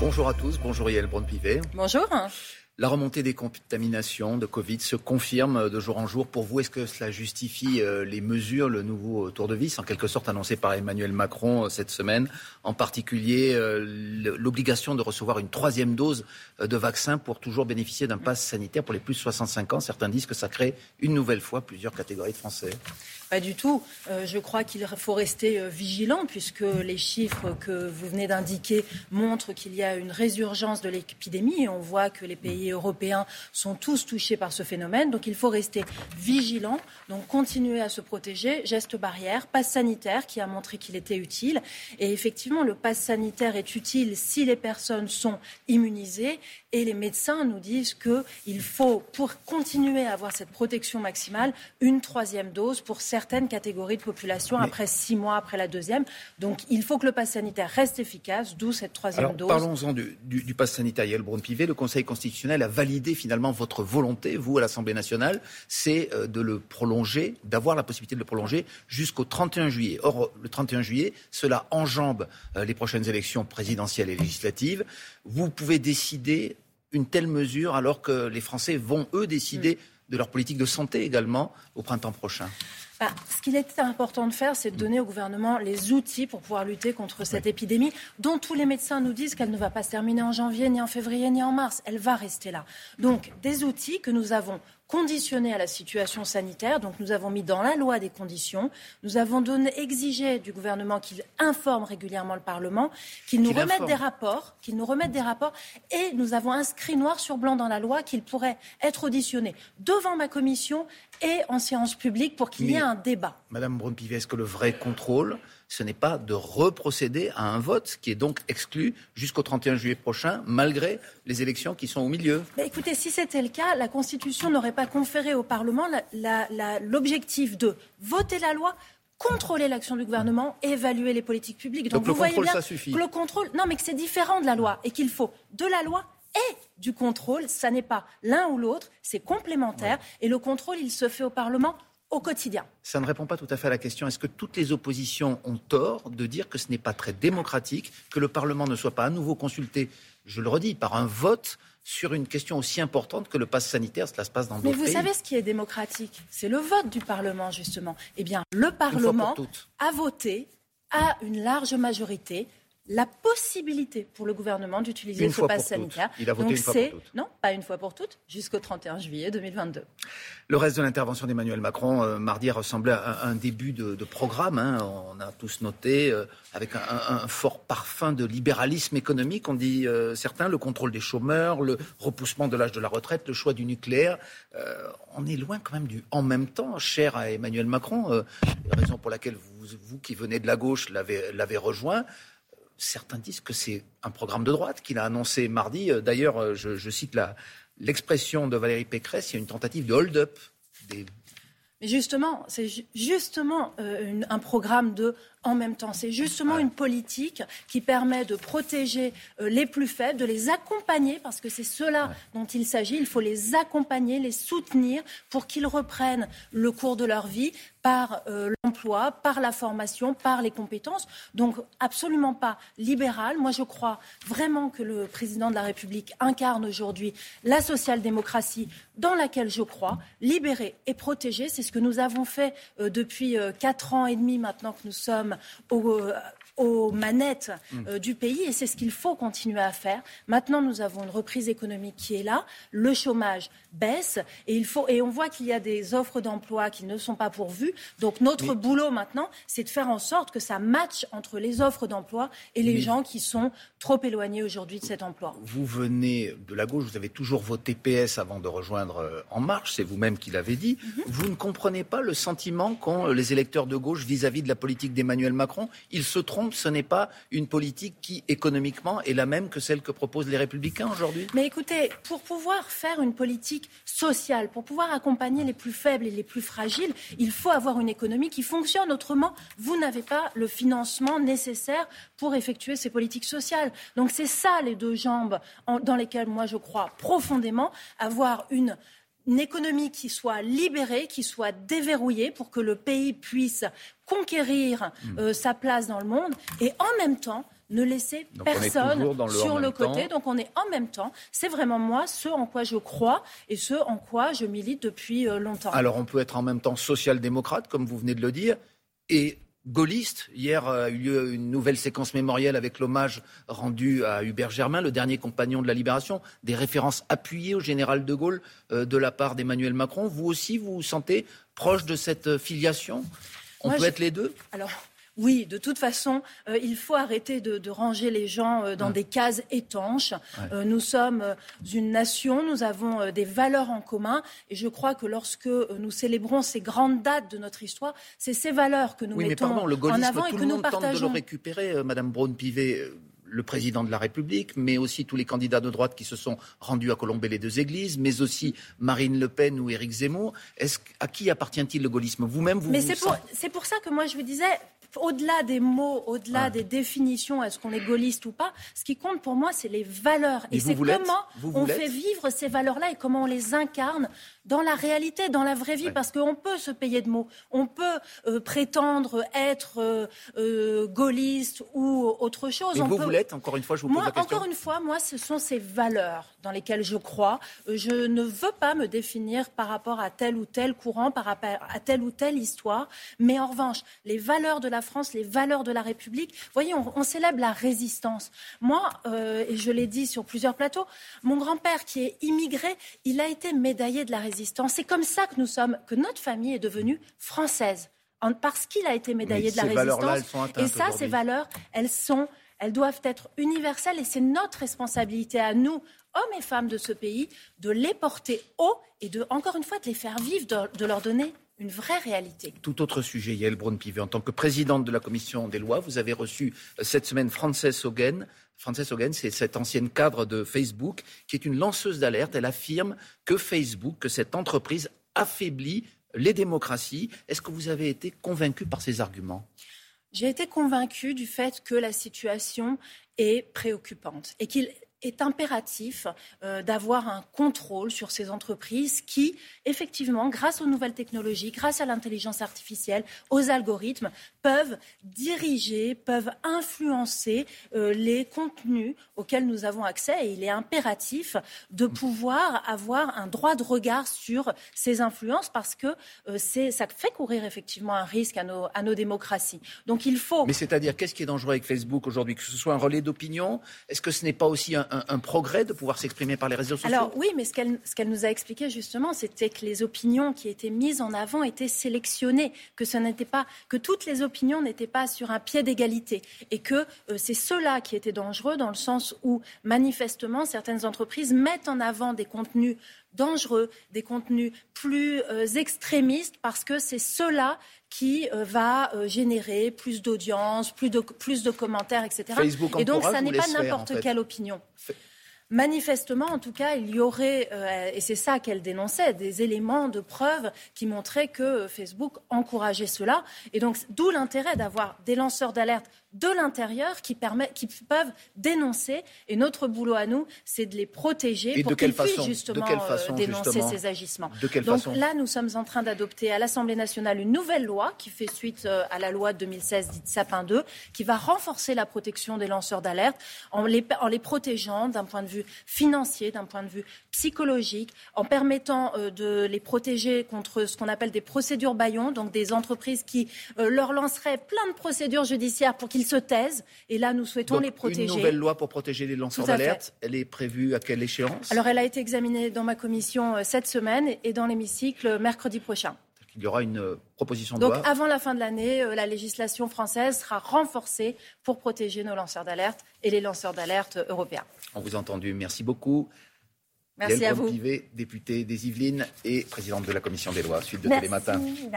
Bonjour à tous, bonjour Yael Braun-Pivet. Bonjour. La remontée des contaminations de Covid se confirme de jour en jour. Pour vous, est-ce que cela justifie euh, les mesures, le nouveau tour de vis, en quelque sorte annoncé par Emmanuel Macron euh, cette semaine, en particulier euh, l'obligation de recevoir une troisième dose de vaccin pour toujours bénéficier d'un pass sanitaire pour les plus de 65 ans Certains disent que ça crée une nouvelle fois plusieurs catégories de Français. Pas du tout. Euh, je crois qu'il faut rester euh, vigilant puisque les chiffres que vous venez d'indiquer montrent qu'il y a une résurgence de l'épidémie on voit que les pays européens sont tous touchés par ce phénomène. Donc il faut rester vigilant, donc continuer à se protéger. Geste barrière, passe sanitaire qui a montré qu'il était utile. Et effectivement, le passe sanitaire est utile si les personnes sont immunisées et les médecins nous disent qu'il faut, pour continuer à avoir cette protection maximale, une troisième dose pour certaines catégories de population après six mois après la deuxième. Donc il faut que le pass sanitaire reste efficace, d'où cette troisième Alors, dose. Parlons-en du, du, pass sanitaire. Yael Braun-Pivet, le Conseil constitutionnel a validé finalement votre volonté, vous, à l'Assemblée nationale, c'est euh, de le prolonger, d'avoir la possibilité de le prolonger jusqu'au 31 juillet. Or, le 31 juillet, cela enjambe euh, les prochaines élections présidentielles et législatives. Vous pouvez décider une telle mesure alors que les Français vont, eux, décider de leur politique de santé également au printemps prochain bah, ce qu'il est important de faire, c'est de donner au gouvernement les outils pour pouvoir lutter contre cette épidémie, dont tous les médecins nous disent qu'elle ne va pas se terminer en janvier, ni en février, ni en mars. Elle va rester là. Donc, des outils que nous avons conditionné à la situation sanitaire. Donc nous avons mis dans la loi des conditions. Nous avons donné, exigé du gouvernement qu'il informe régulièrement le Parlement, qu'il nous remette des rapports, qu'il nous remette des rapports. Et nous avons inscrit noir sur blanc dans la loi qu'il pourrait être auditionné devant ma commission et en séance publique pour qu'il y ait un débat. Madame Braun-Pivet, est-ce que le vrai contrôle ce n'est pas de reprocéder à un vote qui est donc exclu jusqu'au 31 juillet prochain, malgré les élections qui sont au milieu. Mais écoutez, si c'était le cas, la Constitution n'aurait pas conféré au Parlement l'objectif de voter la loi contrôler l'action du gouvernement évaluer les politiques publiques. Donc, vous voyez bien que le contrôle, non, mais que c'est différent de la loi et qu'il faut de la loi et du contrôle. Ça n'est pas l'un ou l'autre, c'est complémentaire. Et le contrôle, il se fait au Parlement au quotidien. Ça ne répond pas tout à fait à la question. Est-ce que toutes les oppositions ont tort de dire que ce n'est pas très démocratique, que le Parlement ne soit pas à nouveau consulté, je le redis, par un vote sur une question aussi importante que le pass sanitaire, cela se passe dans d'autres pays. Mais vous savez ce qui est démocratique? C'est le vote du Parlement, justement. Eh bien, le Parlement a voté à une large majorité la possibilité pour le gouvernement d'utiliser ce pass sanitaire. Il a voté une fois pour toutes. Non, pas une fois pour toutes, jusqu'au 31 juillet 2022. Le reste de l'intervention d'Emmanuel Macron, euh, mardi, a ressemblé à un, début de, programme. Hein. On a tous noté, euh, avec un, fort parfum de libéralisme économique, on dit euh, certains, le contrôle des chômeurs, le repoussement de l'âge de la retraite, le choix du nucléaire. on est loin quand même du en même temps, cher à Emmanuel Macron, raison pour laquelle vous, vous qui venez de la gauche l'avez rejoint certains disent que c'est un programme de droite qu'il a annoncé mardi. Euh, d'ailleurs, euh, je, cite l'expression de Valérie Pécresse, il y a une tentative de hold-up mais justement, c'est justement euh, un programme de en même temps. C'est justement une politique qui permet de protéger les plus faibles, de les accompagner, parce que c'est cela dont il s'agit. Il faut les accompagner, les soutenir pour qu'ils reprennent le cours de leur vie par euh, l'emploi, par la formation, par les compétences. Donc absolument pas libéral. Moi, je crois vraiment que le président de la République incarne aujourd'hui la social-démocratie dans laquelle je crois, libérer et protéger. C'est ce que nous avons fait euh, depuis euh, quatre ans et demi maintenant que nous sommes au, aux manettes euh, du pays et c'est ce qu'il faut continuer à faire. Maintenant, nous avons une reprise économique qui est là, le chômage baisse et, il faut, et on voit qu'il y a des offres d'emploi qui ne sont pas pourvues. Donc notre boulot maintenant, c'est de faire en sorte que ça matche entre les offres d'emploi et les gens qui sont trop éloignés aujourd'hui de cet emploi. Vous venez de la gauche, vous avez toujours voté PS avant de rejoindre euh, En Marche, c'est vous-même qui l'avez dit. Mhm. Vous ne comprenez pas le sentiment qu'ont les électeurs de gauche vis-à-vis -vis de la politique d'Emmanuel Macron Ils se trompent ce n'est pas une politique qui, économiquement, est la même que celle que proposent les Républicains aujourd'hui? Mais écoutez, pour pouvoir faire une politique sociale, pour pouvoir accompagner les plus faibles et les plus fragiles, il faut avoir une économie qui fonctionne. Autrement, vous n'avez pas le financement nécessaire pour effectuer ces politiques sociales. Donc c'est ça les deux jambes dans lesquelles moi je crois profondément avoir une une économie qui soit libérée, qui soit déverrouillée pour que le pays puisse conquérir euh, sa place dans le monde et en même temps ne laisser personne sur le côté. Donc on est en même temps. C'est vraiment moi ce en quoi je crois et ce en quoi je milite depuis euh, longtemps. Alors on peut être en même temps social-démocrate, comme vous venez de le dire, et gaulliste. Hier a eu lieu une nouvelle séquence mémorielle avec l'hommage rendu à Hubert Germain, le dernier compagnon de la Libération, des références appuyées au général de Gaulle euh, de la part d'Emmanuel Macron. Vous aussi, vous vous sentez proche de cette euh, filiation? On peut être les deux? Alors, oui, de toute façon, euh, il faut arrêter de, ranger les gens euh, dans des cases étanches. Euh, nous sommes une nation, nous avons des valeurs en commun, et je crois que lorsque nous célébrons ces grandes dates de notre histoire, c'est ces valeurs que nous mettons en avant et que nous partageons. Tente de le récupérer, Madame Braun-Pivet le président de la République, mais aussi tous les candidats de droite qui se sont rendus à colomber les deux églises, mais aussi Marine Le Pen ou Éric Zemmour. à qui appartient-il le gaullisme? Vous-même, vous, Mais c'est pour, pour, ça que moi je vous disais, au-delà des mots, au-delà des définitions, est-ce qu'on est gaulliste ou pas, ce qui compte pour moi, c'est les valeurs. Et, c'est comment on fait vivre ces valeurs-là et comment on les incarne dans la réalité, dans la vraie vie, parce qu'on peut se payer de mots. On peut euh, prétendre être euh, euh, gaulliste ou autre chose. Et on vous, vous l'êtes, encore une fois, je vous pose la question. Encore une fois, moi, ce sont ces valeurs dans lesquelles je crois. Je ne veux pas me définir par rapport à tel ou tel courant, par rapport à telle ou telle histoire. Mais en revanche, les valeurs de la France, les valeurs de la République, vous voyez, on, on célèbre la résistance. Moi, et je l'ai dit sur plusieurs plateaux, mon grand-père qui est immigré, il a été médaillé de la résistance c'est comme ça que nous sommes, que notre famille est devenue française, parce qu'il a été médaillé de la résistance. et ça, ces valeurs, elles sont, elles doivent être universelles, et c'est notre responsabilité à nous, hommes et femmes de ce pays, de les porter haut et de, encore une fois, de les faire vivre, de, leur donner une vraie réalité. Tout autre sujet, Yael Braun-Pivet. En tant que présidente de la commission des lois, vous avez reçu euh, cette semaine Frances Hogan, Frances Hogan, c'est cette ancienne cadre de Facebook qui est une lanceuse d'alerte. Elle affirme que Facebook, que cette entreprise affaiblit les démocraties. Est-ce que vous avez été convaincu par ces arguments? J'ai été convaincu du fait que la situation est préoccupante et qu'il est impératif euh, d'avoir un contrôle sur ces entreprises qui, effectivement, grâce aux nouvelles technologies, grâce à l'intelligence artificielle, aux algorithmes, peuvent diriger, peuvent influencer euh, les contenus auxquels nous avons accès. Et il est impératif de pouvoir avoir un droit de regard sur ces influences parce que euh, ça fait courir effectivement un risque à nos, à nos démocraties. Donc il faut. Mais c'est-à-dire, qu'est-ce qui est dangereux avec Facebook aujourd'hui? Que ce soit un relais d'opinion? Est-ce que ce n'est pas aussi un, un, progrès de pouvoir s'exprimer par les réseaux sociaux Alors oui, mais ce qu'elle nous a expliqué justement, c'était que les opinions qui étaient mises en avant étaient sélectionnées, que ce n'était pas que toutes les opinions n'étaient pas sur un pied d'égalité, et que euh, c'est cela qui était dangereux dans le sens où manifestement certaines entreprises mettent en avant des contenus dangereux, des contenus plus euh, extrémistes, parce que c'est cela qui euh, va euh, générer plus d'audience, plus de, plus de commentaires, etc. Et donc, ça n'est pas n'importe quelle opinion. Manifestement, en tout cas, il y aurait, et c'est ça qu'elle dénonçait, des éléments de preuve qui montraient que Facebook encourageait cela. Et donc, d'où l'intérêt d'avoir des lanceurs d'alerte de l'intérieur qui, qui peuvent dénoncer. Et notre boulot à nous, c'est de les protéger pour qu'ils puissent justement euh, dénoncer ces agissements. Donc là, nous sommes en train d'adopter à l'Assemblée nationale une nouvelle loi qui fait suite euh, à la loi de 2016 dite Sapin 2, qui va renforcer la protection des lanceurs d'alerte en les, en les protégeant d'un point de vue financier, d'un point de vue psychologique, en permettant euh, de les protéger contre ce qu'on appelle des procédures baillons, donc des entreprises qui leur lanceraient plein de procédures judiciaires pour qu'ils ils se taisent. Et là, nous souhaitons les protéger. Une nouvelle loi pour protéger les lanceurs d'alerte, elle est prévue à quelle échéance? Alors, elle a été examinée dans ma commission euh, cette semaine et dans l'hémicycle euh, mercredi prochain. Il y aura une euh, proposition de Donc, loi. avant la fin de l'année, la législation française sera renforcée pour protéger nos lanceurs d'alerte et les lanceurs d'alerte européens. On vous a entendu. Merci beaucoup. Merci à vous. Pivet, députée des Yvelines et présidente de la commission des lois, suite de Télématin.